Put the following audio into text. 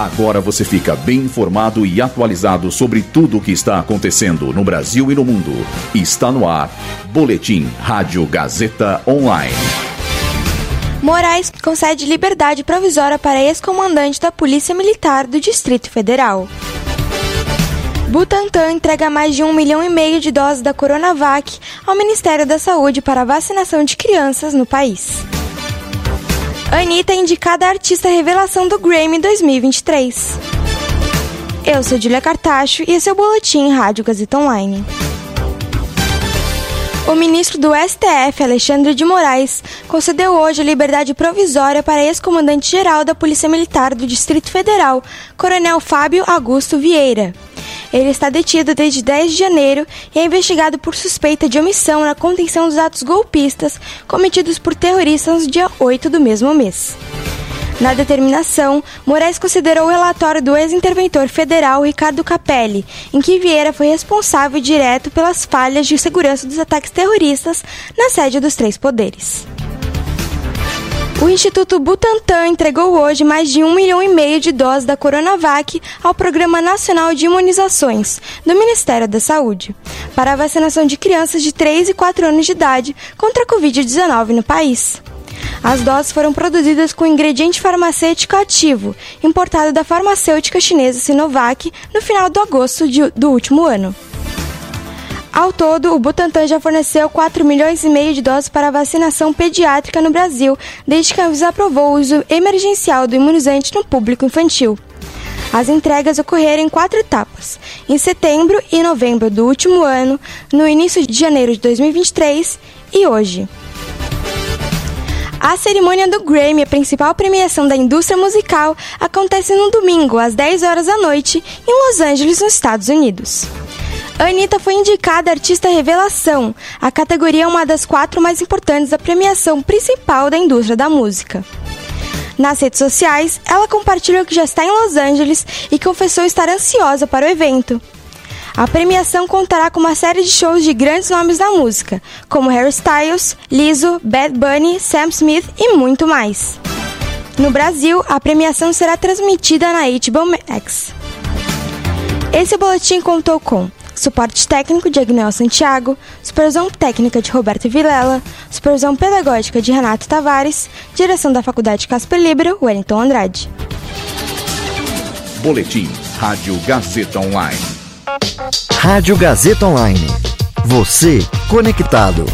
Agora você fica bem informado e atualizado sobre tudo o que está acontecendo no Brasil e no mundo. Está no ar. Boletim Rádio Gazeta Online. Moraes concede liberdade provisória para ex-comandante da Polícia Militar do Distrito Federal. Butantan entrega mais de um milhão e meio de doses da Coronavac ao Ministério da Saúde para vacinação de crianças no país. Anitta é indicada a artista revelação do Grammy 2023. Eu sou Julia Cartacho e esse é o Boletim Rádio Gazeta Online. O ministro do STF, Alexandre de Moraes, concedeu hoje a liberdade provisória para ex-comandante-geral da Polícia Militar do Distrito Federal, Coronel Fábio Augusto Vieira. Ele está detido desde 10 de janeiro e é investigado por suspeita de omissão na contenção dos atos golpistas cometidos por terroristas no dia 8 do mesmo mês. Na determinação, Moraes considerou o relatório do ex-interventor federal Ricardo Capelli, em que Vieira foi responsável direto pelas falhas de segurança dos ataques terroristas na sede dos três poderes. O Instituto Butantan entregou hoje mais de um milhão e meio de doses da Coronavac ao Programa Nacional de Imunizações do Ministério da Saúde para a vacinação de crianças de 3 e 4 anos de idade contra a Covid-19 no país. As doses foram produzidas com ingrediente farmacêutico ativo, importado da farmacêutica chinesa Sinovac no final de agosto do último ano. Ao todo, o Butantan já forneceu 4 milhões e meio de doses para vacinação pediátrica no Brasil, desde que a Anvisa aprovou o uso emergencial do imunizante no público infantil. As entregas ocorreram em quatro etapas: em setembro e novembro do último ano, no início de janeiro de 2023 e hoje. A cerimônia do Grammy, a principal premiação da indústria musical, acontece no domingo, às 10 horas da noite, em Los Angeles, nos Estados Unidos. Anitta foi indicada Artista Revelação. A categoria é uma das quatro mais importantes da premiação principal da indústria da música. Nas redes sociais, ela compartilhou que já está em Los Angeles e confessou estar ansiosa para o evento. A premiação contará com uma série de shows de grandes nomes da música, como Harry Styles, Lizzo, Bad Bunny, Sam Smith e muito mais. No Brasil, a premiação será transmitida na HBO Max. Esse boletim contou com suporte técnico de Agnel Santiago, supervisão técnica de Roberto Vilela, supervisão pedagógica de Renato Tavares, direção da Faculdade Casper Libero, Wellington Andrade. Boletim Rádio Gazeta Online. Rádio Gazeta Online. Você conectado.